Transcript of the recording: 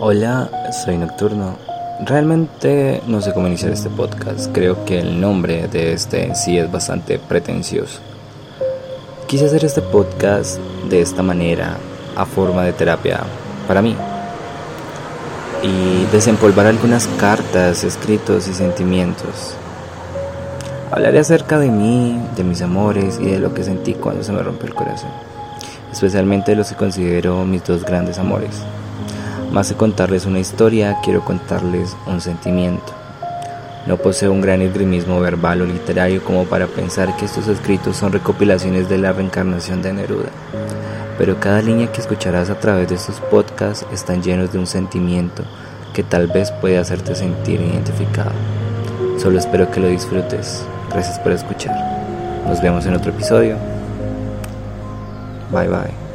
Hola, soy Nocturno. Realmente no sé cómo iniciar este podcast. Creo que el nombre de este sí es bastante pretencioso. Quise hacer este podcast de esta manera, a forma de terapia para mí. Y desempolvar algunas cartas, escritos y sentimientos. Hablaré acerca de mí, de mis amores y de lo que sentí cuando se me rompió el corazón. Especialmente de los que considero mis dos grandes amores más que contarles una historia, quiero contarles un sentimiento. No poseo un gran esgrimismo verbal o literario como para pensar que estos escritos son recopilaciones de la reencarnación de Neruda, pero cada línea que escucharás a través de estos podcasts están llenos de un sentimiento que tal vez puede hacerte sentir identificado. Solo espero que lo disfrutes. Gracias por escuchar. Nos vemos en otro episodio. Bye bye.